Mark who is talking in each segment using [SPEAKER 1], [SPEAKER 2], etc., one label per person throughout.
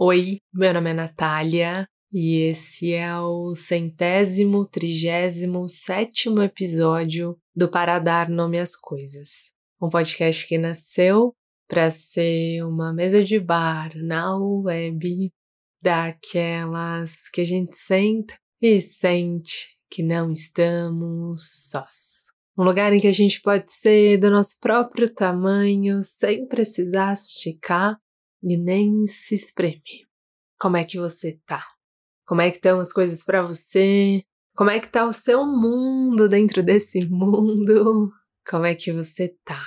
[SPEAKER 1] Oi, meu nome é Natália e esse é o centésimo, trigésimo, sétimo episódio do Para Dar Nome às Coisas. Um podcast que nasceu para ser uma mesa de bar na web, daquelas que a gente senta e sente que não estamos sós. Um lugar em que a gente pode ser do nosso próprio tamanho sem precisar esticar e nem se espremer. Como é que você tá? Como é que estão as coisas para você? Como é que tá o seu mundo dentro desse mundo? Como é que você tá?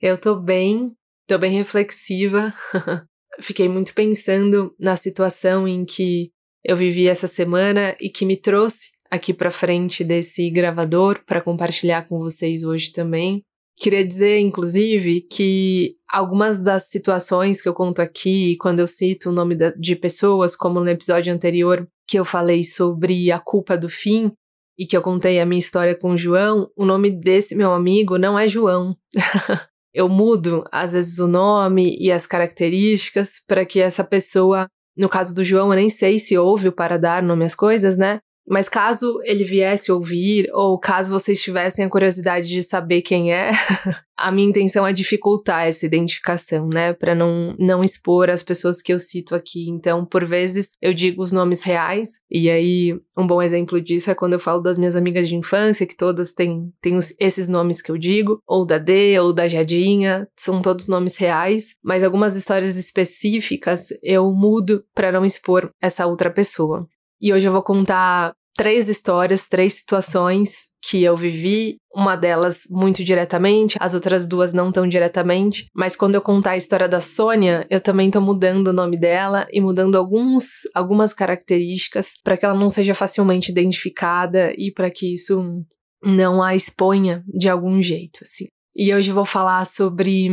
[SPEAKER 1] Eu tô bem, tô bem reflexiva. Fiquei muito pensando na situação em que eu vivi essa semana e que me trouxe aqui para frente desse gravador para compartilhar com vocês hoje também. Queria dizer, inclusive, que algumas das situações que eu conto aqui, quando eu cito o nome de pessoas, como no episódio anterior que eu falei sobre a culpa do fim e que eu contei a minha história com o João, o nome desse meu amigo não é João. eu mudo, às vezes, o nome e as características para que essa pessoa, no caso do João, eu nem sei se ouve o para dar nome às coisas, né? Mas caso ele viesse ouvir, ou caso vocês tivessem a curiosidade de saber quem é, a minha intenção é dificultar essa identificação, né? Para não, não expor as pessoas que eu cito aqui. Então, por vezes, eu digo os nomes reais, e aí um bom exemplo disso é quando eu falo das minhas amigas de infância, que todas têm, têm esses nomes que eu digo, ou da D, ou da Jadinha, são todos nomes reais, mas algumas histórias específicas eu mudo para não expor essa outra pessoa. E hoje eu vou contar três histórias, três situações que eu vivi, uma delas muito diretamente, as outras duas não tão diretamente, mas quando eu contar a história da Sônia, eu também tô mudando o nome dela e mudando alguns, algumas características para que ela não seja facilmente identificada e para que isso não a exponha de algum jeito, assim. E hoje eu vou falar sobre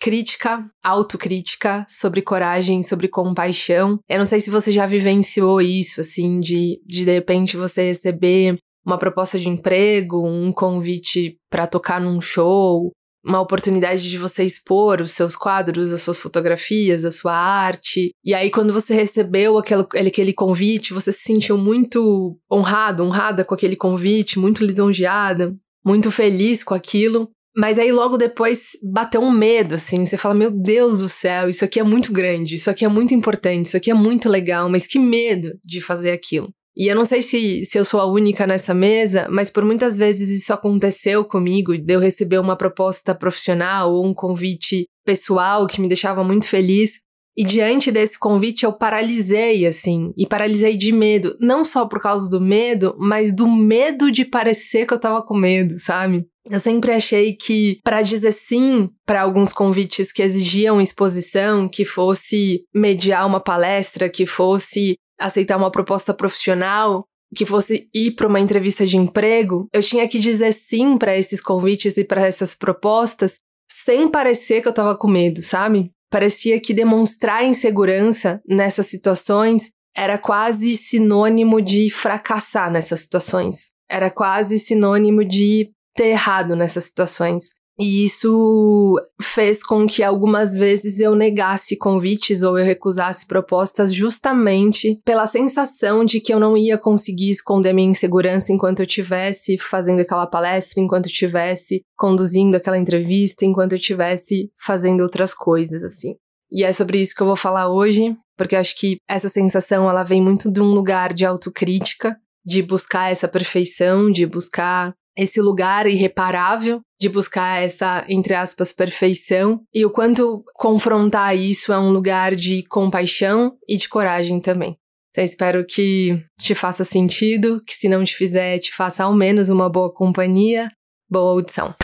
[SPEAKER 1] crítica, autocrítica, sobre coragem, sobre compaixão. Eu não sei se você já vivenciou isso, assim, de de, de repente você receber uma proposta de emprego, um convite para tocar num show, uma oportunidade de você expor os seus quadros, as suas fotografias, a sua arte. E aí, quando você recebeu aquele, aquele convite, você se sentiu muito honrado, honrada com aquele convite, muito lisonjeada, muito feliz com aquilo. Mas aí logo depois bateu um medo, assim. Você fala: Meu Deus do céu, isso aqui é muito grande, isso aqui é muito importante, isso aqui é muito legal, mas que medo de fazer aquilo. E eu não sei se, se eu sou a única nessa mesa, mas por muitas vezes isso aconteceu comigo, de eu receber uma proposta profissional ou um convite pessoal que me deixava muito feliz. E diante desse convite eu paralisei, assim, e paralisei de medo. Não só por causa do medo, mas do medo de parecer que eu tava com medo, sabe? Eu sempre achei que para dizer sim para alguns convites que exigiam exposição, que fosse mediar uma palestra, que fosse aceitar uma proposta profissional, que fosse ir para uma entrevista de emprego, eu tinha que dizer sim para esses convites e para essas propostas sem parecer que eu tava com medo, sabe? Parecia que demonstrar insegurança nessas situações era quase sinônimo de fracassar nessas situações. Era quase sinônimo de ter errado nessas situações. E isso fez com que algumas vezes eu negasse convites ou eu recusasse propostas justamente pela sensação de que eu não ia conseguir esconder minha insegurança enquanto eu estivesse fazendo aquela palestra, enquanto eu estivesse conduzindo aquela entrevista, enquanto eu estivesse fazendo outras coisas, assim. E é sobre isso que eu vou falar hoje, porque acho que essa sensação ela vem muito de um lugar de autocrítica, de buscar essa perfeição, de buscar esse lugar irreparável de buscar essa, entre aspas, perfeição, e o quanto confrontar isso é um lugar de compaixão e de coragem também. Então, espero que te faça sentido, que se não te fizer, te faça ao menos uma boa companhia. Boa audição.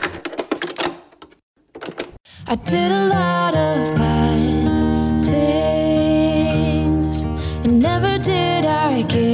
[SPEAKER 1] I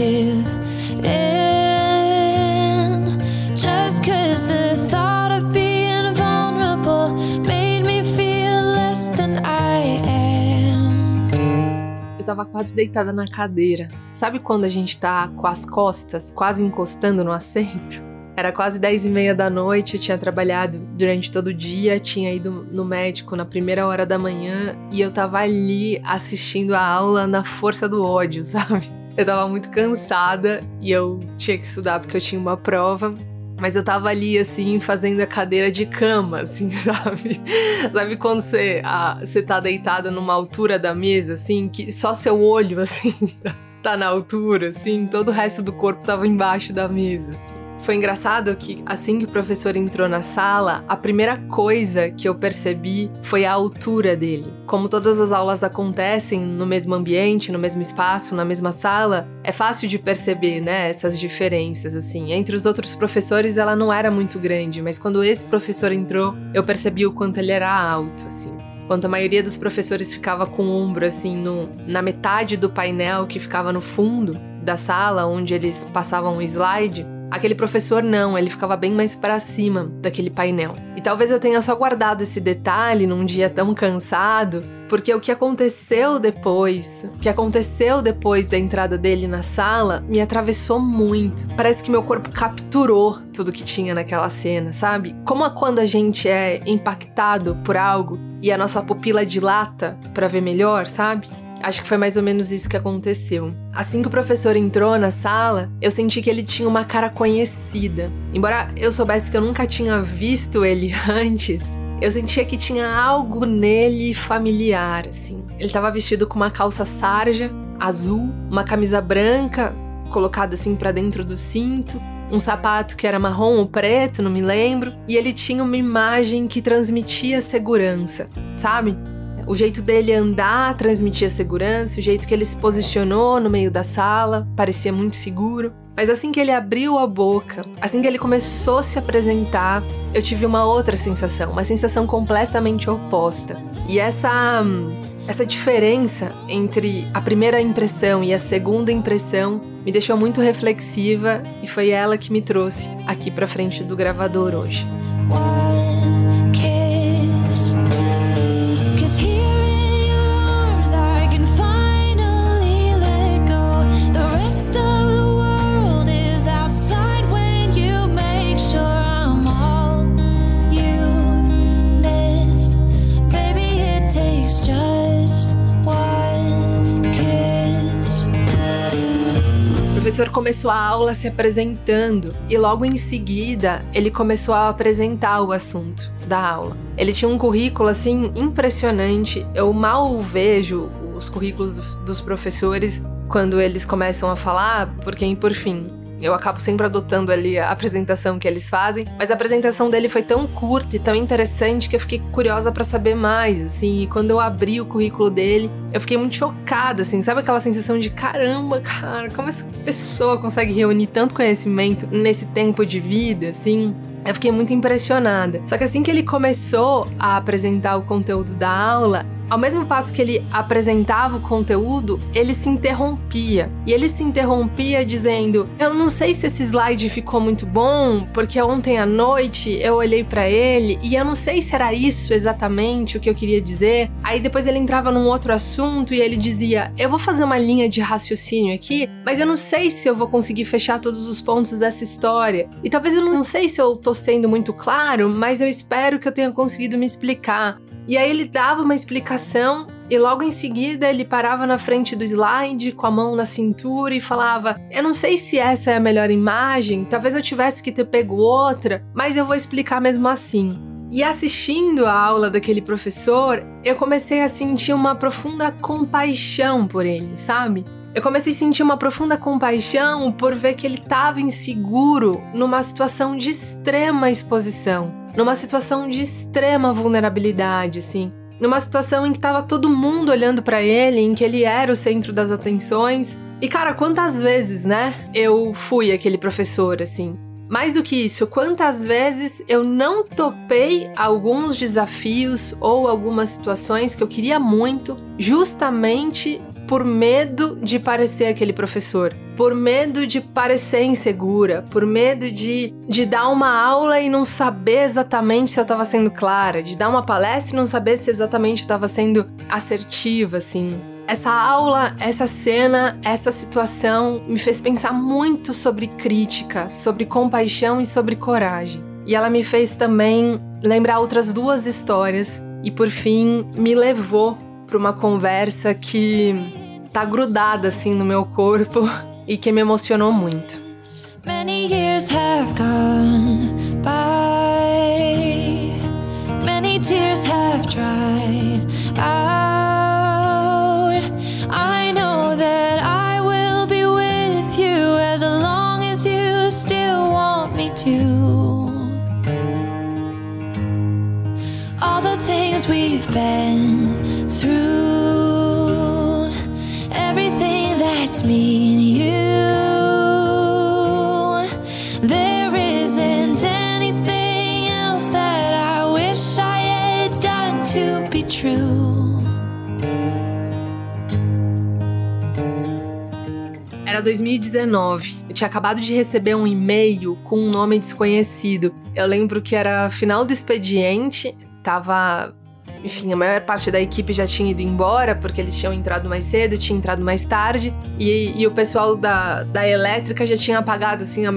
[SPEAKER 1] tava quase deitada na cadeira. Sabe quando a gente tá com as costas quase encostando no assento? Era quase 10 e meia da noite, eu tinha trabalhado durante todo o dia, tinha ido no médico na primeira hora da manhã e eu tava ali assistindo a aula na força do ódio, sabe? Eu tava muito cansada e eu tinha que estudar porque eu tinha uma prova. Mas eu tava ali, assim, fazendo a cadeira de cama, assim, sabe? sabe quando você, a, você tá deitada numa altura da mesa, assim, que só seu olho, assim, tá na altura, assim, todo o resto do corpo tava embaixo da mesa, assim. Foi engraçado que assim que o professor entrou na sala, a primeira coisa que eu percebi foi a altura dele. Como todas as aulas acontecem no mesmo ambiente, no mesmo espaço, na mesma sala, é fácil de perceber, né, essas diferenças assim. Entre os outros professores ela não era muito grande, mas quando esse professor entrou, eu percebi o quanto ele era alto, assim. Enquanto a maioria dos professores ficava com o ombro assim no, na metade do painel que ficava no fundo da sala onde eles passavam o slide, Aquele professor não, ele ficava bem mais para cima daquele painel. E talvez eu tenha só guardado esse detalhe num dia tão cansado, porque o que aconteceu depois, o que aconteceu depois da entrada dele na sala, me atravessou muito. Parece que meu corpo capturou tudo que tinha naquela cena, sabe? Como quando a gente é impactado por algo e a nossa pupila dilata para ver melhor, sabe? Acho que foi mais ou menos isso que aconteceu. Assim que o professor entrou na sala, eu senti que ele tinha uma cara conhecida. Embora eu soubesse que eu nunca tinha visto ele antes, eu sentia que tinha algo nele familiar, assim. Ele estava vestido com uma calça sarja, azul, uma camisa branca colocada assim para dentro do cinto, um sapato que era marrom ou preto, não me lembro, e ele tinha uma imagem que transmitia segurança, sabe? O jeito dele andar transmitia segurança, o jeito que ele se posicionou no meio da sala parecia muito seguro. Mas assim que ele abriu a boca, assim que ele começou a se apresentar, eu tive uma outra sensação, uma sensação completamente oposta. E essa essa diferença entre a primeira impressão e a segunda impressão me deixou muito reflexiva e foi ela que me trouxe aqui para frente do gravador hoje. Professor começou a aula se apresentando e logo em seguida ele começou a apresentar o assunto da aula. Ele tinha um currículo assim impressionante. Eu mal vejo os currículos dos professores quando eles começam a falar, porque por fim, eu acabo sempre adotando ali a apresentação que eles fazem, mas a apresentação dele foi tão curta e tão interessante que eu fiquei curiosa para saber mais, assim. E quando eu abri o currículo dele, eu fiquei muito chocada, assim. Sabe aquela sensação de caramba, cara, como essa pessoa consegue reunir tanto conhecimento nesse tempo de vida, assim? Eu fiquei muito impressionada. Só que assim que ele começou a apresentar o conteúdo da aula, ao mesmo passo que ele apresentava o conteúdo, ele se interrompia. E ele se interrompia dizendo: Eu não sei se esse slide ficou muito bom, porque ontem à noite eu olhei para ele e eu não sei se era isso exatamente o que eu queria dizer. Aí depois ele entrava num outro assunto e ele dizia: Eu vou fazer uma linha de raciocínio aqui, mas eu não sei se eu vou conseguir fechar todos os pontos dessa história. E talvez eu não sei se eu tô sendo muito claro, mas eu espero que eu tenha conseguido me explicar. E aí ele dava uma explicação e logo em seguida ele parava na frente do slide com a mão na cintura e falava: Eu não sei se essa é a melhor imagem, talvez eu tivesse que ter pego outra, mas eu vou explicar mesmo assim. E assistindo a aula daquele professor, eu comecei a sentir uma profunda compaixão por ele, sabe? Eu comecei a sentir uma profunda compaixão por ver que ele estava inseguro numa situação de extrema exposição numa situação de extrema vulnerabilidade, assim. Numa situação em que tava todo mundo olhando para ele, em que ele era o centro das atenções. E cara, quantas vezes, né, eu fui aquele professor, assim. Mais do que isso, quantas vezes eu não topei alguns desafios ou algumas situações que eu queria muito, justamente por medo de parecer aquele professor, por medo de parecer insegura, por medo de, de dar uma aula e não saber exatamente se eu estava sendo clara, de dar uma palestra e não saber se exatamente eu estava sendo assertiva, assim. Essa aula, essa cena, essa situação me fez pensar muito sobre crítica, sobre compaixão e sobre coragem. E ela me fez também lembrar outras duas histórias e por fim me levou para uma conversa que tá grudada assim no meu corpo e que me emocionou muito. Many years have gone by. Many tears have dried out. I know that I will be with you as long as you still want me to. All the things we've been through, me and you. There isn't anything else that I wish I had done to be true. Era 2019. Eu tinha acabado de receber um e-mail com um nome desconhecido. Eu lembro que era final do expediente, tava enfim, a maior parte da equipe já tinha ido embora, porque eles tinham entrado mais cedo, tinha entrado mais tarde, e, e o pessoal da, da elétrica já tinha apagado, assim, a,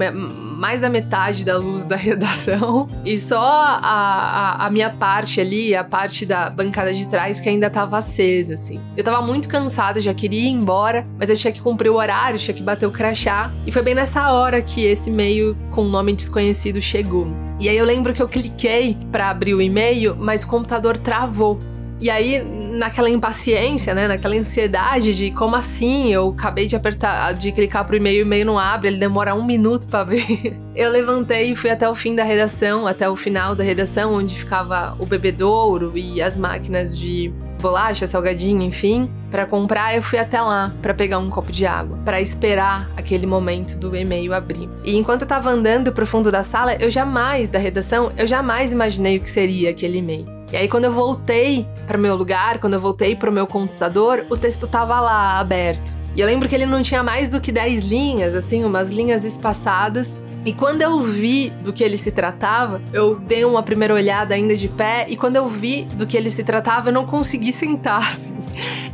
[SPEAKER 1] mais da metade da luz da redação, e só a, a, a, minha parte ali, a parte da bancada de trás, que ainda tava acesa, assim. Eu tava muito cansada, já queria ir embora, mas eu tinha que cumprir o horário, tinha que bater o crachá, e foi bem nessa hora que esse e-mail com um nome desconhecido chegou. E aí eu lembro que eu cliquei para abrir o e-mail, mas o computador travou. E aí, naquela impaciência, né, naquela ansiedade de como assim, eu acabei de apertar, de clicar pro e-mail, o e-mail não abre, ele demora um minuto para abrir. Eu levantei e fui até o fim da redação, até o final da redação, onde ficava o bebedouro e as máquinas de bolacha, salgadinho, enfim, para comprar, eu fui até lá para pegar um copo de água, para esperar aquele momento do e-mail abrir. E enquanto eu tava andando pro fundo da sala, eu jamais da redação, eu jamais imaginei o que seria aquele e-mail. E aí quando eu voltei para meu lugar, quando eu voltei para o meu computador, o texto tava lá aberto. E eu lembro que ele não tinha mais do que 10 linhas, assim, umas linhas espaçadas, e quando eu vi do que ele se tratava, eu dei uma primeira olhada ainda de pé, e quando eu vi do que ele se tratava, eu não consegui sentar. Assim.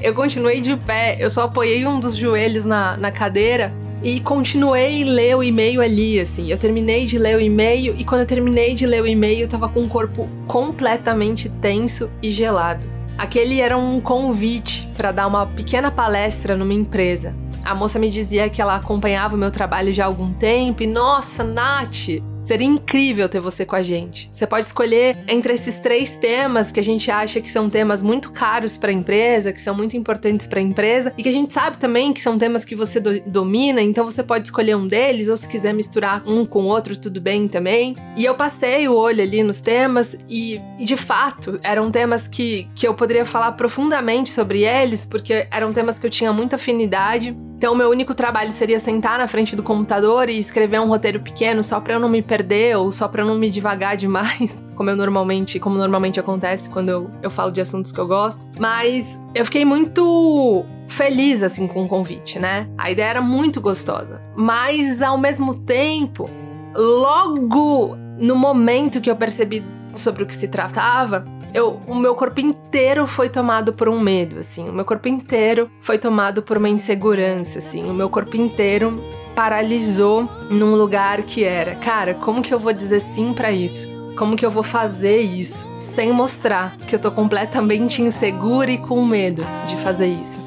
[SPEAKER 1] Eu continuei de pé, eu só apoiei um dos joelhos na, na cadeira e continuei ler o e-mail ali, assim. Eu terminei de ler o e-mail e quando eu terminei de ler o e-mail, eu tava com o corpo completamente tenso e gelado. Aquele era um convite para dar uma pequena palestra numa empresa. A moça me dizia que ela acompanhava o meu trabalho já há algum tempo e, nossa, Nath, Seria incrível ter você com a gente. Você pode escolher entre esses três temas que a gente acha que são temas muito caros para a empresa, que são muito importantes para a empresa e que a gente sabe também que são temas que você do domina, então você pode escolher um deles ou se quiser misturar um com o outro, tudo bem também. E eu passei o olho ali nos temas e, e de fato, eram temas que, que eu poderia falar profundamente sobre eles, porque eram temas que eu tinha muita afinidade. Então, meu único trabalho seria sentar na frente do computador e escrever um roteiro pequeno só para eu não me perder ou só para não me divagar demais, como eu normalmente, como normalmente acontece quando eu, eu falo de assuntos que eu gosto. Mas eu fiquei muito feliz assim com o convite, né? A ideia era muito gostosa, mas ao mesmo tempo, logo no momento que eu percebi sobre o que se tratava, eu, o meu corpo inteiro foi tomado por um medo, assim. O meu corpo inteiro foi tomado por uma insegurança, assim. O meu corpo inteiro paralisou num lugar que era, cara, como que eu vou dizer sim para isso? Como que eu vou fazer isso sem mostrar que eu tô completamente insegura e com medo de fazer isso?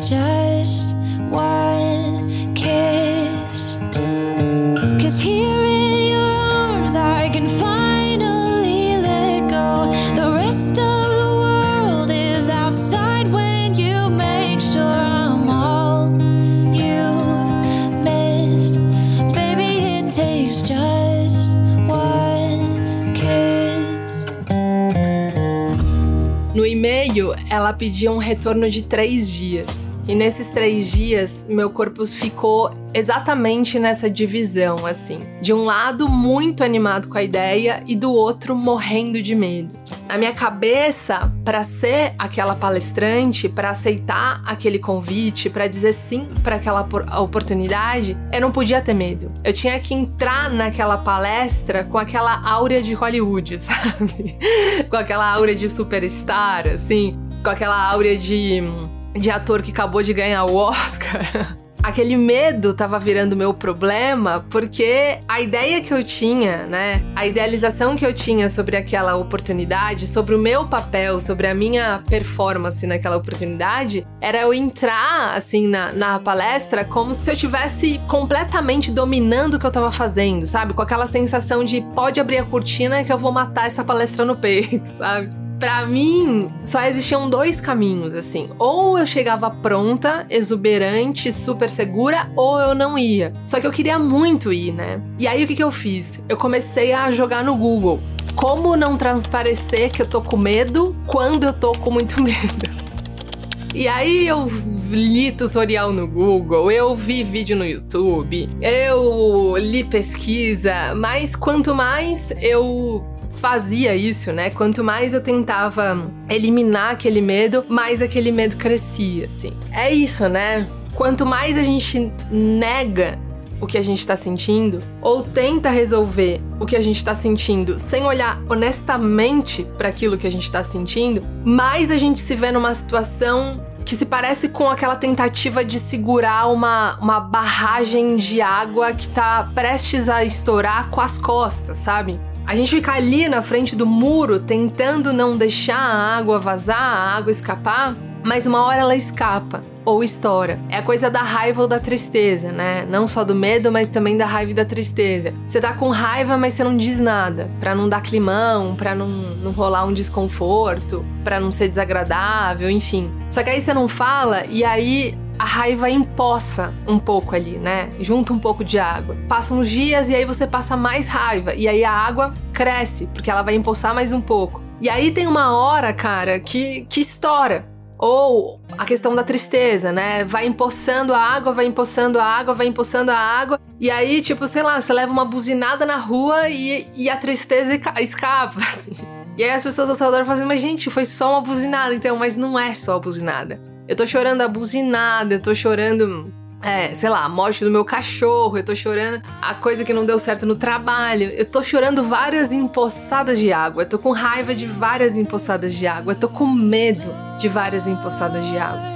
[SPEAKER 1] Just one kiss. Cause here ela pedia um retorno de três dias. E nesses três dias, meu corpo ficou exatamente nessa divisão, assim. De um lado, muito animado com a ideia, e do outro, morrendo de medo. Na minha cabeça, para ser aquela palestrante, para aceitar aquele convite, para dizer sim para aquela oportunidade, eu não podia ter medo. Eu tinha que entrar naquela palestra com aquela áurea de Hollywood, sabe? com aquela áurea de superstar, assim com aquela áurea de, de ator que acabou de ganhar o Oscar. aquele medo tava virando meu problema, porque a ideia que eu tinha, né, a idealização que eu tinha sobre aquela oportunidade, sobre o meu papel, sobre a minha performance naquela oportunidade, era eu entrar, assim, na, na palestra como se eu tivesse completamente dominando o que eu tava fazendo, sabe? Com aquela sensação de pode abrir a cortina que eu vou matar essa palestra no peito, sabe? Para mim, só existiam dois caminhos, assim. Ou eu chegava pronta, exuberante, super segura, ou eu não ia. Só que eu queria muito ir, né? E aí o que, que eu fiz? Eu comecei a jogar no Google. Como não transparecer que eu tô com medo quando eu tô com muito medo? E aí eu li tutorial no Google, eu vi vídeo no YouTube, eu li pesquisa, mas quanto mais eu fazia isso, né? Quanto mais eu tentava eliminar aquele medo, mais aquele medo crescia, assim. É isso, né? Quanto mais a gente nega o que a gente está sentindo ou tenta resolver o que a gente está sentindo sem olhar honestamente para aquilo que a gente está sentindo, mais a gente se vê numa situação que se parece com aquela tentativa de segurar uma, uma barragem de água que tá prestes a estourar com as costas, sabe? A gente fica ali na frente do muro tentando não deixar a água vazar, a água escapar, mas uma hora ela escapa ou estoura. É a coisa da raiva ou da tristeza, né? Não só do medo, mas também da raiva e da tristeza. Você tá com raiva, mas você não diz nada, para não dar climão, para não, não rolar um desconforto, para não ser desagradável, enfim. Só que aí você não fala e aí a raiva empoça um pouco ali, né? Junta um pouco de água. Passam uns dias e aí você passa mais raiva. E aí a água cresce, porque ela vai empoçar mais um pouco. E aí tem uma hora, cara, que, que estoura. Ou a questão da tristeza, né? Vai empoçando a água, vai empoçando a água, vai empoçando a água. E aí, tipo, sei lá, você leva uma buzinada na rua e, e a tristeza escapa, assim. E aí as pessoas ao seu redor falam assim, mas gente, foi só uma buzinada, então, mas não é só a buzinada. Eu tô chorando a buzinada, eu tô chorando é, sei lá, a morte do meu cachorro, eu tô chorando a coisa que não deu certo no trabalho, eu tô chorando várias empoçadas de água, eu tô com raiva de várias empoçadas de água, eu tô com medo de várias empoçadas de água.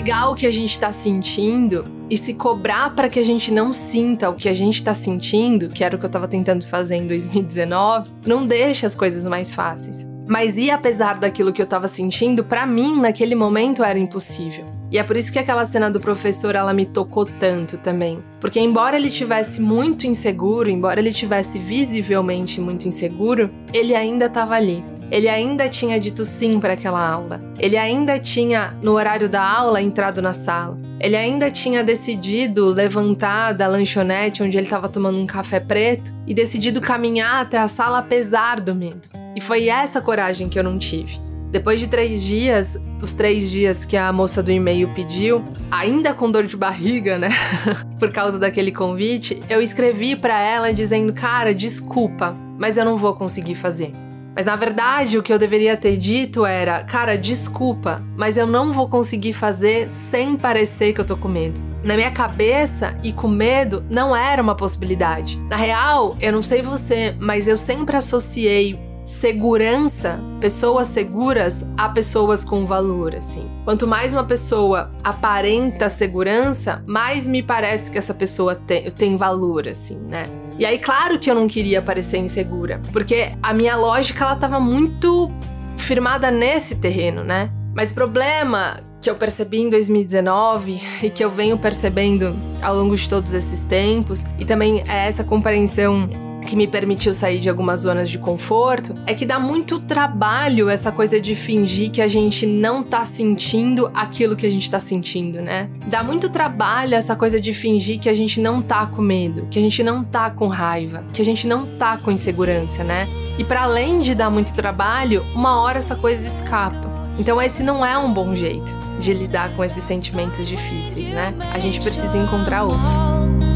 [SPEAKER 1] Negar o que a gente está sentindo e se cobrar para que a gente não sinta o que a gente está sentindo, que era o que eu estava tentando fazer em 2019, não deixa as coisas mais fáceis. Mas e apesar daquilo que eu estava sentindo, para mim naquele momento era impossível. E é por isso que aquela cena do professor ela me tocou tanto também, porque embora ele tivesse muito inseguro, embora ele tivesse visivelmente muito inseguro, ele ainda estava ali. Ele ainda tinha dito sim para aquela aula. Ele ainda tinha, no horário da aula, entrado na sala. Ele ainda tinha decidido levantar da lanchonete onde ele estava tomando um café preto e decidido caminhar até a sala apesar do medo. E foi essa coragem que eu não tive. Depois de três dias, os três dias que a moça do e-mail pediu, ainda com dor de barriga, né? Por causa daquele convite, eu escrevi para ela dizendo: Cara, desculpa, mas eu não vou conseguir fazer. Mas na verdade, o que eu deveria ter dito era: cara, desculpa, mas eu não vou conseguir fazer sem parecer que eu tô com medo. Na minha cabeça e com medo não era uma possibilidade. Na real, eu não sei você, mas eu sempre associei segurança, pessoas seguras a pessoas com valor, assim. Quanto mais uma pessoa aparenta segurança, mais me parece que essa pessoa tem, tem valor, assim, né? E aí, claro que eu não queria parecer insegura, porque a minha lógica ela tava muito firmada nesse terreno, né? Mas problema que eu percebi em 2019 e que eu venho percebendo ao longo de todos esses tempos, e também é essa compreensão que me permitiu sair de algumas zonas de conforto é que dá muito trabalho essa coisa de fingir que a gente não tá sentindo aquilo que a gente tá sentindo, né? Dá muito trabalho essa coisa de fingir que a gente não tá com medo, que a gente não tá com raiva, que a gente não tá com insegurança, né? E para além de dar muito trabalho, uma hora essa coisa escapa. Então esse não é um bom jeito de lidar com esses sentimentos difíceis, né? A gente precisa encontrar outro.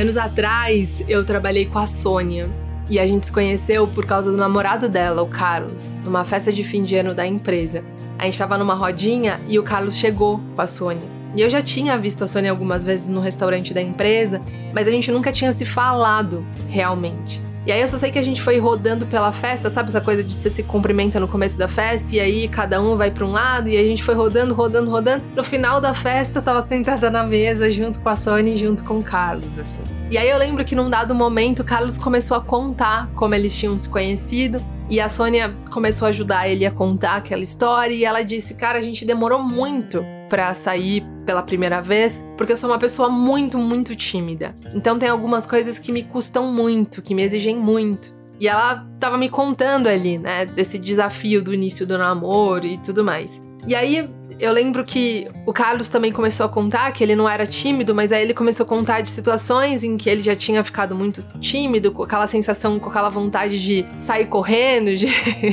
[SPEAKER 1] Anos atrás eu trabalhei com a Sônia. E a gente se conheceu por causa do namorado dela, o Carlos, numa festa de fim de ano da empresa. A gente tava numa rodinha e o Carlos chegou com a Sônia. E eu já tinha visto a Sônia algumas vezes no restaurante da empresa, mas a gente nunca tinha se falado realmente. E aí eu só sei que a gente foi rodando pela festa, sabe essa coisa de você se cumprimenta no começo da festa e aí cada um vai para um lado e a gente foi rodando, rodando, rodando. No final da festa eu tava sentada na mesa junto com a Sônia e junto com o Carlos, assim. E aí eu lembro que num dado momento o Carlos começou a contar como eles tinham se conhecido e a Sônia começou a ajudar ele a contar aquela história e ela disse: "Cara, a gente demorou muito para sair pela primeira vez, porque eu sou uma pessoa muito, muito tímida. Então tem algumas coisas que me custam muito, que me exigem muito. E ela tava me contando ali, né, desse desafio do início do namoro e tudo mais. E aí eu lembro que o Carlos também começou a contar que ele não era tímido, mas aí ele começou a contar de situações em que ele já tinha ficado muito tímido, com aquela sensação, com aquela vontade de sair correndo, de,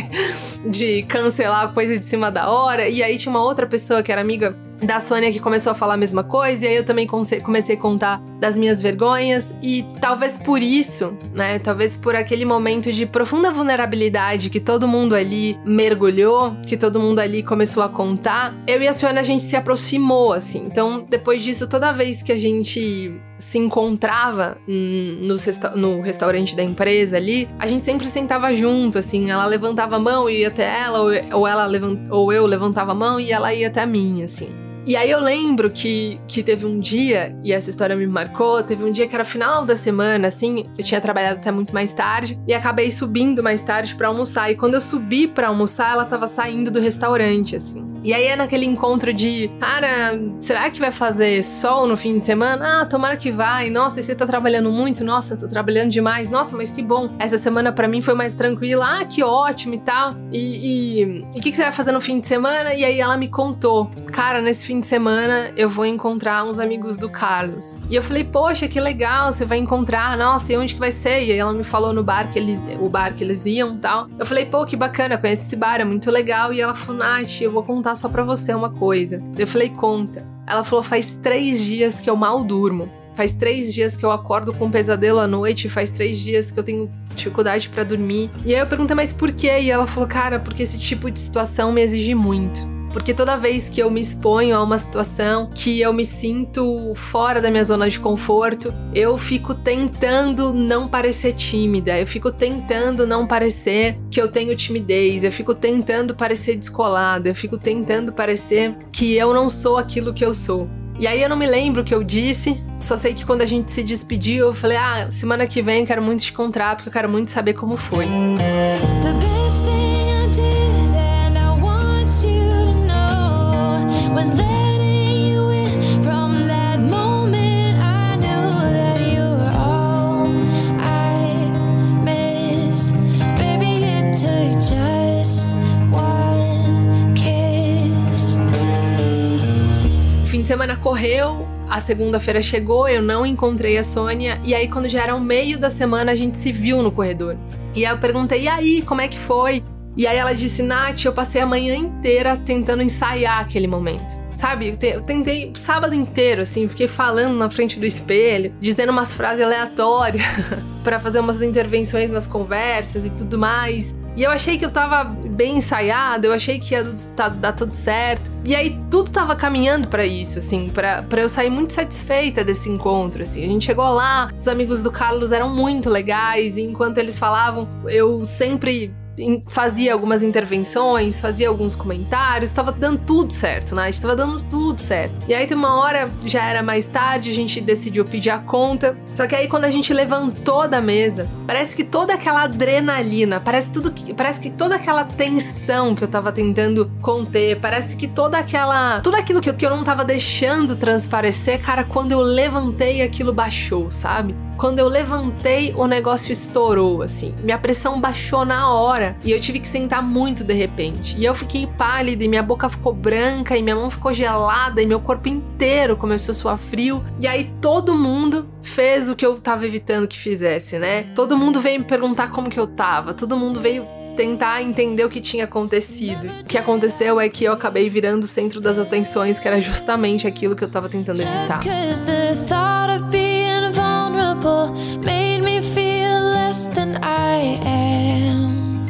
[SPEAKER 1] de cancelar a coisa de cima da hora. E aí tinha uma outra pessoa que era amiga da Sônia que começou a falar a mesma coisa, e aí eu também comecei a contar das minhas vergonhas, e talvez por isso, né, talvez por aquele momento de profunda vulnerabilidade que todo mundo ali mergulhou, que todo mundo ali começou a contar, eu e a Sônia a gente se aproximou, assim. Então, depois disso, toda vez que a gente se encontrava no, resta no restaurante da empresa ali, a gente sempre sentava junto, assim. Ela levantava a mão e ia até ela, ou, ela levant, ou eu levantava a mão e ela ia até mim, assim. E aí eu lembro que, que teve um dia, e essa história me marcou, teve um dia que era final da semana, assim, eu tinha trabalhado até muito mais tarde, e acabei subindo mais tarde para almoçar. E quando eu subi para almoçar, ela tava saindo do restaurante, assim. E aí é naquele encontro de, cara, será que vai fazer sol no fim de semana? Ah, tomara que vai. Nossa, e você tá trabalhando muito? Nossa, tô trabalhando demais. Nossa, mas que bom. Essa semana para mim foi mais tranquila. Ah, que ótimo e tal. E o que, que você vai fazer no fim de semana? E aí ela me contou, cara, nesse fim de semana eu vou encontrar uns amigos do Carlos. E eu falei, poxa, que legal, você vai encontrar. Nossa, e onde que vai ser? E ela me falou no bar que eles, o bar que eles iam tal. Eu falei, pô, que bacana, conhece esse bar, é muito legal. E ela falou, Nath, eu vou contar só pra você uma coisa. Eu falei, conta. Ela falou, faz três dias que eu mal durmo. Faz três dias que eu acordo com um pesadelo à noite, faz três dias que eu tenho dificuldade para dormir. E aí eu perguntei, mas por quê? E ela falou, cara, porque esse tipo de situação me exige muito. Porque toda vez que eu me exponho a uma situação que eu me sinto fora da minha zona de conforto, eu fico tentando não parecer tímida, eu fico tentando não parecer que eu tenho timidez, eu fico tentando parecer descolada, eu fico tentando parecer que eu não sou aquilo que eu sou. E aí eu não me lembro o que eu disse, só sei que quando a gente se despediu, eu falei: "Ah, semana que vem eu quero muito te encontrar porque eu quero muito saber como foi". fim de semana correu, a segunda-feira chegou, eu não encontrei a Sônia, e aí quando já era o meio da semana a gente se viu no corredor. E aí eu perguntei, e aí, como é que foi? E aí ela disse, Nath, eu passei a manhã inteira tentando ensaiar aquele momento. Sabe, eu tentei sábado inteiro, assim, fiquei falando na frente do espelho, dizendo umas frases aleatórias para fazer umas intervenções nas conversas e tudo mais. E eu achei que eu tava bem ensaiada, eu achei que ia dar tudo certo. E aí tudo tava caminhando para isso, assim, para eu sair muito satisfeita desse encontro, assim. A gente chegou lá, os amigos do Carlos eram muito legais, e enquanto eles falavam, eu sempre fazia algumas intervenções, fazia alguns comentários, estava dando tudo certo, né? Estava dando tudo certo. E aí tem uma hora, já era mais tarde, a gente decidiu pedir a conta. Só que aí quando a gente levantou da mesa, parece que toda aquela adrenalina, parece tudo que, parece que toda aquela tensão que eu tava tentando conter, parece que toda aquela, tudo aquilo que eu, que eu não tava deixando transparecer, cara, quando eu levantei aquilo baixou, sabe? Quando eu levantei, o negócio estourou, assim. Minha pressão baixou na hora e eu tive que sentar muito de repente. E eu fiquei pálida e minha boca ficou branca e minha mão ficou gelada e meu corpo inteiro começou a suar frio. E aí todo mundo fez o que eu tava evitando que fizesse, né? Todo mundo veio me perguntar como que eu tava, todo mundo veio tentar entender o que tinha acontecido. O que aconteceu é que eu acabei virando o centro das atenções, que era justamente aquilo que eu tava tentando evitar. Trouble made me feel less than I am.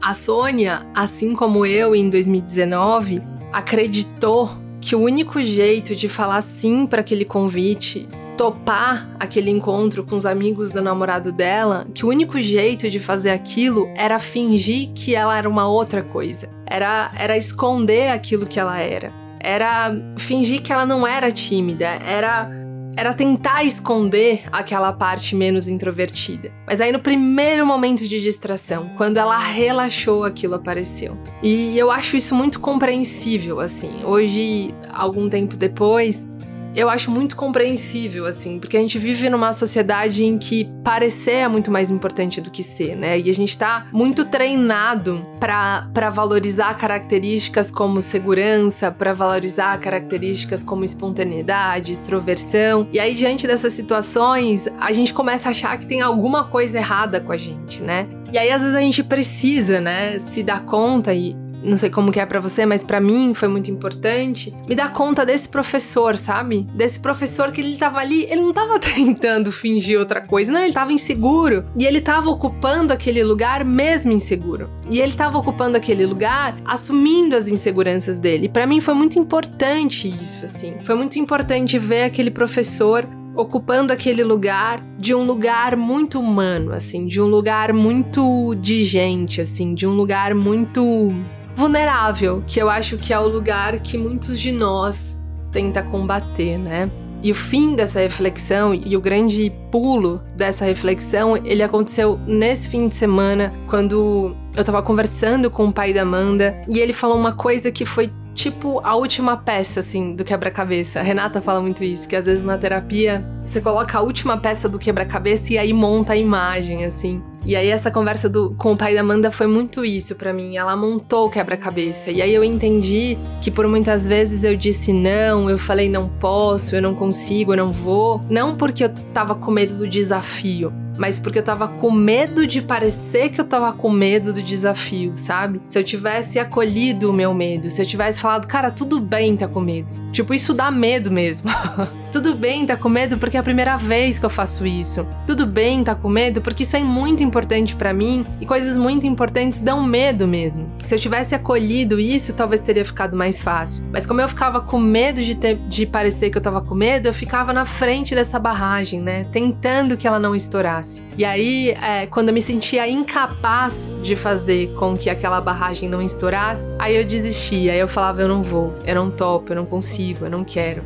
[SPEAKER 1] A Sônia, assim como eu em 2019, acreditou que o único jeito de falar sim para aquele convite, topar aquele encontro com os amigos do namorado dela, que o único jeito de fazer aquilo era fingir que ela era uma outra coisa. Era, era esconder aquilo que ela era. Era fingir que ela não era tímida. Era era tentar esconder aquela parte menos introvertida. Mas aí no primeiro momento de distração, quando ela relaxou, aquilo apareceu. E eu acho isso muito compreensível, assim. Hoje, algum tempo depois, eu acho muito compreensível, assim, porque a gente vive numa sociedade em que parecer é muito mais importante do que ser, né? E a gente tá muito treinado para valorizar características como segurança, para valorizar características como espontaneidade, extroversão. E aí, diante dessas situações, a gente começa a achar que tem alguma coisa errada com a gente, né? E aí, às vezes, a gente precisa, né, se dar conta e, não sei como que é para você, mas para mim foi muito importante, me dar conta desse professor, sabe? Desse professor que ele tava ali, ele não tava tentando fingir outra coisa, não, ele tava inseguro e ele tava ocupando aquele lugar mesmo inseguro. E ele tava ocupando aquele lugar assumindo as inseguranças dele. Para mim foi muito importante isso, assim. Foi muito importante ver aquele professor ocupando aquele lugar de um lugar muito humano, assim, de um lugar muito de gente, assim, de um lugar muito vulnerável, que eu acho que é o lugar que muitos de nós tenta combater, né? E o fim dessa reflexão e o grande pulo dessa reflexão, ele aconteceu nesse fim de semana, quando eu tava conversando com o pai da Amanda, e ele falou uma coisa que foi tipo a última peça, assim, do quebra-cabeça. A Renata fala muito isso, que às vezes na terapia você coloca a última peça do quebra-cabeça e aí monta a imagem, assim. E aí essa conversa do, com o pai da Amanda foi muito isso para mim. Ela montou o quebra-cabeça. E aí eu entendi que por muitas vezes eu disse não, eu falei não posso, eu não consigo, eu não vou. Não porque eu tava com medo do desafio, mas porque eu tava com medo de parecer que eu tava com medo do desafio, sabe? Se eu tivesse acolhido o meu medo, se eu tivesse falado, cara, tudo bem tá com medo. Tipo, isso dá medo mesmo. tudo bem tá com medo porque é a primeira vez que eu faço isso. Tudo bem tá com medo porque isso é muito importante para mim e coisas muito importantes dão medo mesmo. Se eu tivesse acolhido isso, talvez teria ficado mais fácil. Mas como eu ficava com medo de, ter, de parecer que eu tava com medo, eu ficava na frente dessa barragem, né? Tentando que ela não estourasse. E aí, é, quando eu me sentia incapaz de fazer com que aquela barragem não estourasse, aí eu desistia. Aí eu falava: eu não vou, eu não topo, eu não consigo, eu não quero.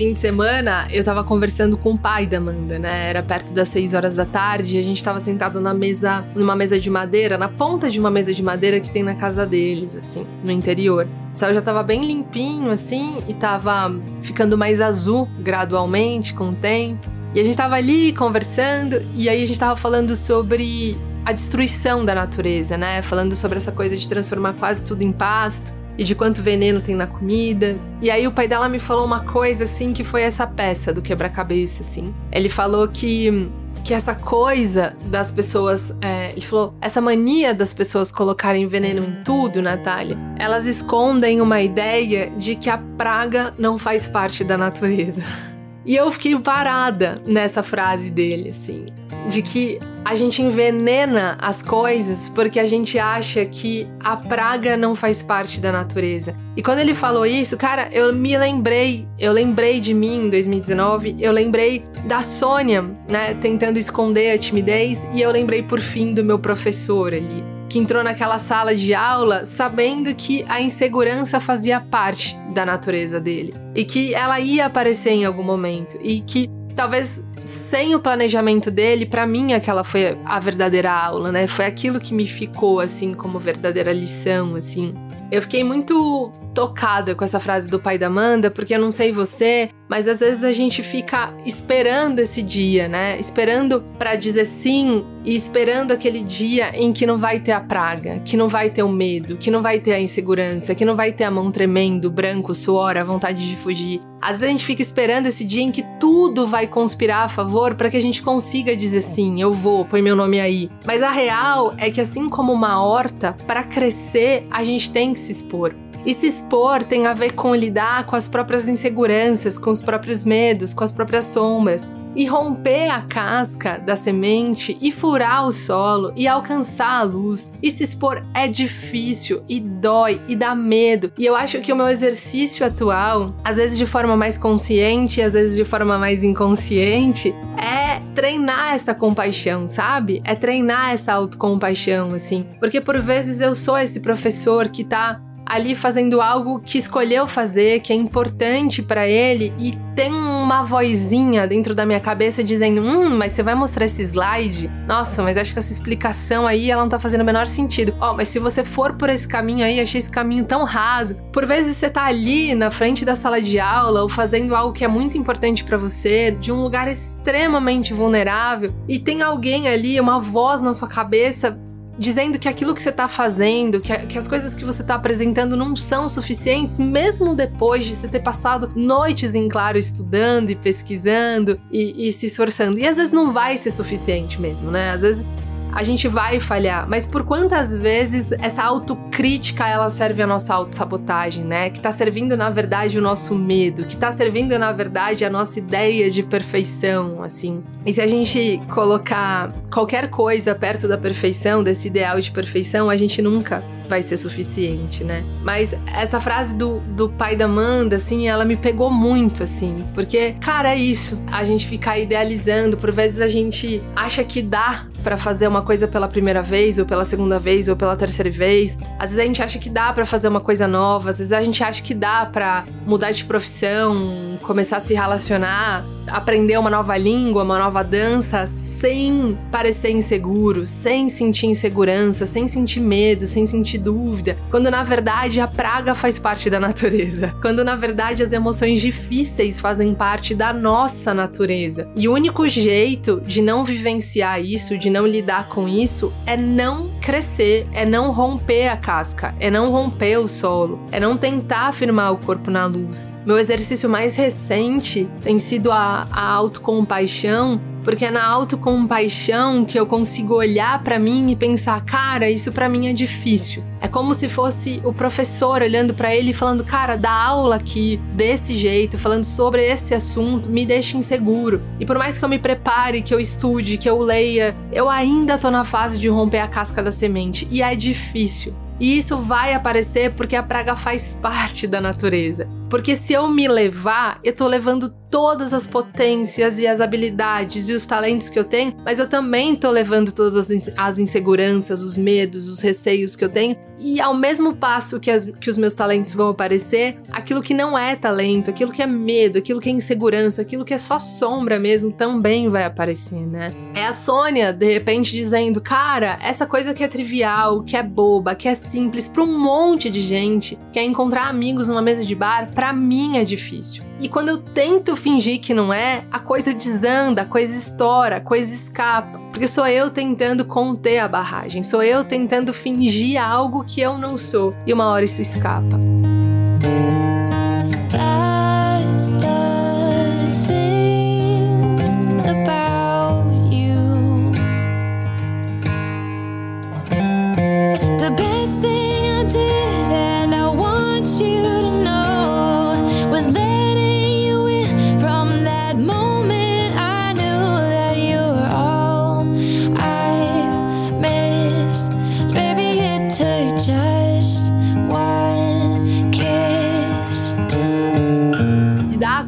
[SPEAKER 1] Fim de semana, eu tava conversando com o pai da Amanda, né? Era perto das 6 horas da tarde a gente tava sentado na mesa, numa mesa de madeira, na ponta de uma mesa de madeira que tem na casa deles, assim, no interior. O céu já tava bem limpinho, assim, e tava ficando mais azul gradualmente com o tempo. E a gente tava ali conversando, e aí a gente tava falando sobre a destruição da natureza, né? Falando sobre essa coisa de transformar quase tudo em pasto e de quanto veneno tem na comida. E aí o pai dela me falou uma coisa assim que foi essa peça do quebra-cabeça, assim. Ele falou que que essa coisa das pessoas. É, ele falou, essa mania das pessoas colocarem veneno em tudo, Natália, elas escondem uma ideia de que a praga não faz parte da natureza. E eu fiquei parada nessa frase dele, assim, de que a gente envenena as coisas porque a gente acha que a praga não faz parte da natureza. E quando ele falou isso, cara, eu me lembrei, eu lembrei de mim em 2019, eu lembrei da Sônia, né, tentando esconder a timidez, e eu lembrei por fim do meu professor ali, que entrou naquela sala de aula sabendo que a insegurança fazia parte da natureza dele. E que ela ia aparecer em algum momento. E que talvez sem o planejamento dele, para mim aquela foi a verdadeira aula, né? Foi aquilo que me ficou assim como verdadeira lição, assim. Eu fiquei muito tocada com essa frase do pai da Amanda, porque eu não sei você, mas às vezes a gente fica esperando esse dia, né? Esperando para dizer sim e esperando aquele dia em que não vai ter a praga, que não vai ter o medo, que não vai ter a insegurança, que não vai ter a mão tremendo, branco, suor, a vontade de fugir. Às vezes a gente fica esperando esse dia em que tudo vai conspirar a favor para que a gente consiga dizer sim, eu vou, põe meu nome aí. Mas a real é que assim como uma horta, para crescer a gente tem que se expor. E se expor tem a ver com lidar com as próprias inseguranças, com os próprios medos, com as próprias sombras. E romper a casca da semente e furar o solo e alcançar a luz e se expor é difícil e dói e dá medo. E eu acho que o meu exercício atual, às vezes de forma mais consciente, às vezes de forma mais inconsciente, é treinar essa compaixão, sabe? É treinar essa autocompaixão, assim. Porque por vezes eu sou esse professor que tá ali fazendo algo que escolheu fazer, que é importante para ele e tem uma vozinha dentro da minha cabeça dizendo: "Hum, mas você vai mostrar esse slide? Nossa, mas acho que essa explicação aí ela não tá fazendo o menor sentido. Ó, oh, mas se você for por esse caminho aí, achei esse caminho tão raso. Por vezes você tá ali na frente da sala de aula ou fazendo algo que é muito importante para você, de um lugar extremamente vulnerável, e tem alguém ali, uma voz na sua cabeça dizendo que aquilo que você está fazendo, que, que, as coisas que você está apresentando não são suficientes, mesmo depois de você ter passado noites em claro estudando e pesquisando e, e se esforçando. E às vezes não vai ser suficiente mesmo, né? Às vezes a gente vai falhar, mas por quantas vezes essa autocrítica ela serve a nossa autossabotagem, né? Que tá servindo na verdade o nosso medo, que tá servindo na verdade a nossa ideia de perfeição, assim. E se a gente colocar qualquer coisa perto da perfeição, desse ideal de perfeição, a gente nunca vai ser suficiente, né? Mas essa frase do, do pai da Amanda, assim, ela me pegou muito, assim, porque, cara, é isso. A gente ficar idealizando, por vezes a gente acha que dá para fazer uma coisa pela primeira vez, ou pela segunda vez, ou pela terceira vez. Às vezes a gente acha que dá para fazer uma coisa nova, às vezes a gente acha que dá para mudar de profissão, começar a se relacionar, aprender uma nova língua, uma nova dança sem parecer inseguro, sem sentir insegurança, sem sentir medo, sem sentir dúvida, quando na verdade a praga faz parte da natureza, quando na verdade as emoções difíceis fazem parte da nossa natureza. E o único jeito de não vivenciar isso, de não lidar com isso, é não crescer, é não romper a casca, é não romper o solo, é não tentar firmar o corpo na luz. Meu exercício mais recente tem sido a, a autocompaixão porque é na autocompaixão que eu consigo olhar para mim e pensar, cara, isso para mim é difícil. É como se fosse o professor olhando para ele e falando, cara, da aula aqui desse jeito, falando sobre esse assunto, me deixa inseguro. E por mais que eu me prepare, que eu estude, que eu leia, eu ainda tô na fase de romper a casca da semente e é difícil. E isso vai aparecer porque a praga faz parte da natureza. Porque se eu me levar, eu tô levando todas as potências e as habilidades e os talentos que eu tenho, mas eu também tô levando todas as, inseguranças, os medos, os receios que eu tenho. E ao mesmo passo que, as, que os meus talentos vão aparecer, aquilo que não é talento, aquilo que é medo, aquilo que é insegurança, aquilo que é só sombra mesmo, também vai aparecer, né? É a Sônia, de repente, dizendo: Cara, essa coisa que é trivial, que é boba, que é simples, pra um monte de gente, que é encontrar amigos numa mesa de bar, pra mim é difícil. E quando eu tento fingir que não é, a coisa desanda, a coisa estoura, a coisa escapa. Porque sou eu tentando conter a barragem, sou eu tentando fingir algo que eu não sou. E uma hora isso escapa.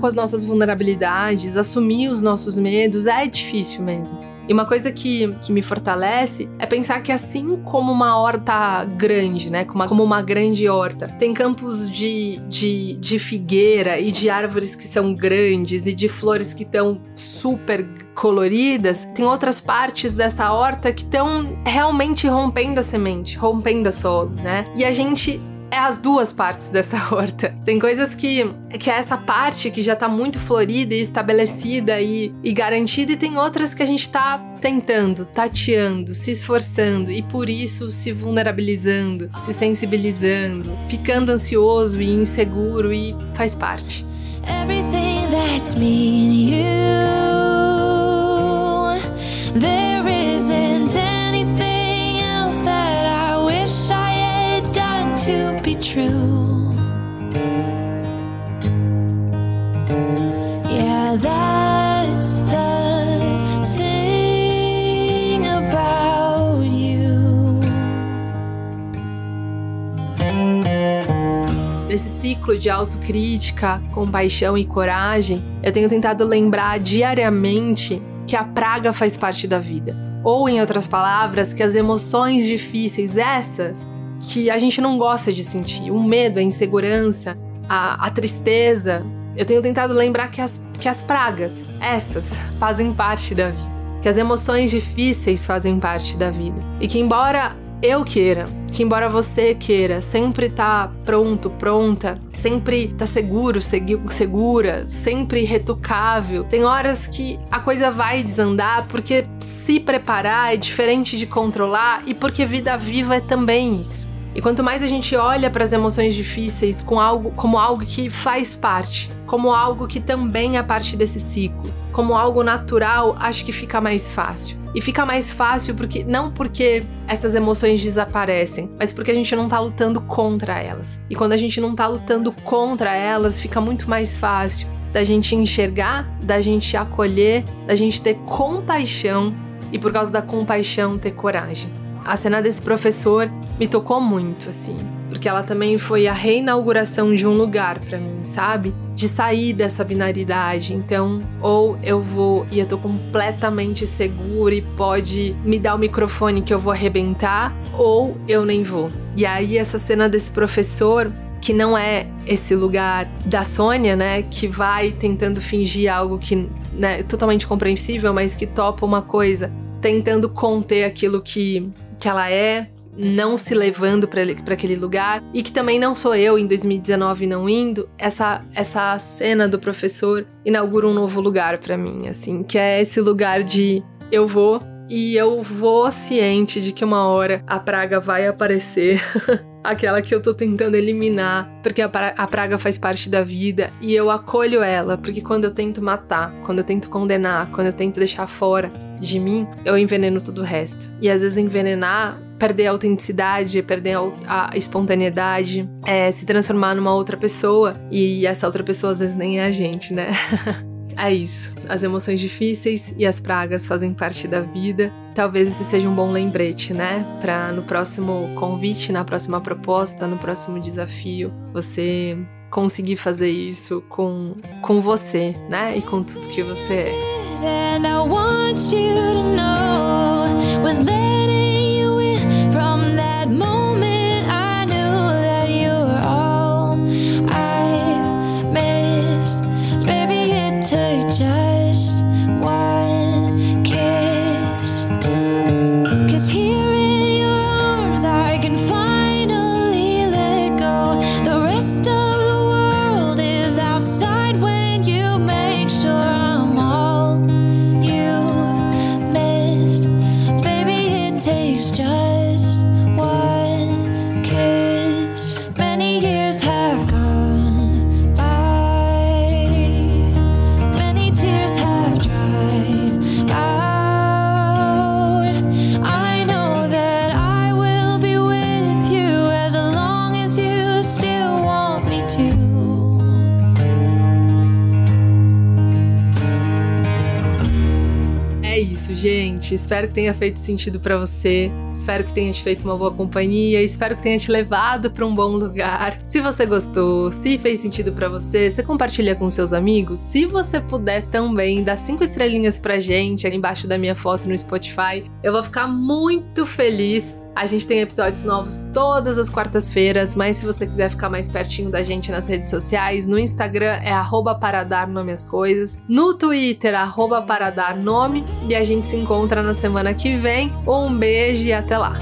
[SPEAKER 1] Com as nossas vulnerabilidades, assumir os nossos medos, é difícil mesmo. E uma coisa que, que me fortalece é pensar que assim como uma horta grande, né? Como uma, como uma grande horta, tem campos de, de, de figueira e de árvores que são grandes e de flores que estão super coloridas, tem outras partes dessa horta que estão realmente rompendo a semente, rompendo a solo, né? E a gente é as duas partes dessa horta. Tem coisas que, que é essa parte que já tá muito florida e estabelecida e, e garantida, e tem outras que a gente tá tentando, tateando, se esforçando e por isso se vulnerabilizando, se sensibilizando, ficando ansioso e inseguro e faz parte. everything that's me and you. To be true. ciclo de autocrítica, compaixão e coragem, eu tenho tentado lembrar diariamente que a praga faz parte da vida. Ou, em outras palavras, que as emoções difíceis, essas que a gente não gosta de sentir, o medo, a insegurança, a, a tristeza, eu tenho tentado lembrar que as, que as pragas, essas, fazem parte da vida. Que as emoções difíceis fazem parte da vida. E que, embora eu queira, que embora você queira sempre tá pronto, pronta, sempre tá seguro, segura, sempre retocável, tem horas que a coisa vai desandar porque se preparar é diferente de controlar e porque vida viva é também isso. E quanto mais a gente olha para as emoções difíceis com algo, como algo que faz parte, como algo que também é parte desse ciclo, como algo natural, acho que fica mais fácil. E fica mais fácil porque não porque essas emoções desaparecem, mas porque a gente não tá lutando contra elas. E quando a gente não tá lutando contra elas, fica muito mais fácil da gente enxergar, da gente acolher, da gente ter compaixão e por causa da compaixão ter coragem. A cena desse professor me tocou muito, assim, porque ela também foi a reinauguração de um lugar para mim, sabe? De sair dessa binaridade. Então, ou eu vou e eu tô completamente segura e pode me dar o microfone que eu vou arrebentar, ou eu nem vou. E aí, essa cena desse professor que não é esse lugar da Sônia, né, que vai tentando fingir algo que né, é totalmente compreensível, mas que topa uma coisa, tentando conter aquilo que que ela é, não se levando para aquele lugar e que também não sou eu em 2019 não indo, essa essa cena do professor inaugura um novo lugar para mim, assim, que é esse lugar de eu vou e eu vou ciente de que uma hora a praga vai aparecer. Aquela que eu tô tentando eliminar, porque a, a praga faz parte da vida e eu acolho ela, porque quando eu tento matar, quando eu tento condenar, quando eu tento deixar fora de mim, eu enveneno tudo o resto. E às vezes envenenar perder a autenticidade, perder a, a espontaneidade, é, se transformar numa outra pessoa. E essa outra pessoa às vezes nem é a gente, né? é isso. As emoções difíceis e as pragas fazem parte da vida. Talvez esse seja um bom lembrete, né? Para no próximo convite, na próxima proposta, no próximo desafio, você conseguir fazer isso com, com você, né? E com tudo que você é. Espero que tenha feito sentido para você. Espero que tenha te feito uma boa companhia. Espero que tenha te levado para um bom lugar. Se você gostou, se fez sentido para você, você compartilha com seus amigos. Se você puder também, dá cinco estrelinhas pra gente aqui embaixo da minha foto no Spotify. Eu vou ficar muito feliz a gente tem episódios novos todas as quartas-feiras, mas se você quiser ficar mais pertinho da gente nas redes sociais, no Instagram é arroba coisas, no Twitter arroba e a gente se encontra na semana que vem. Um beijo e até lá!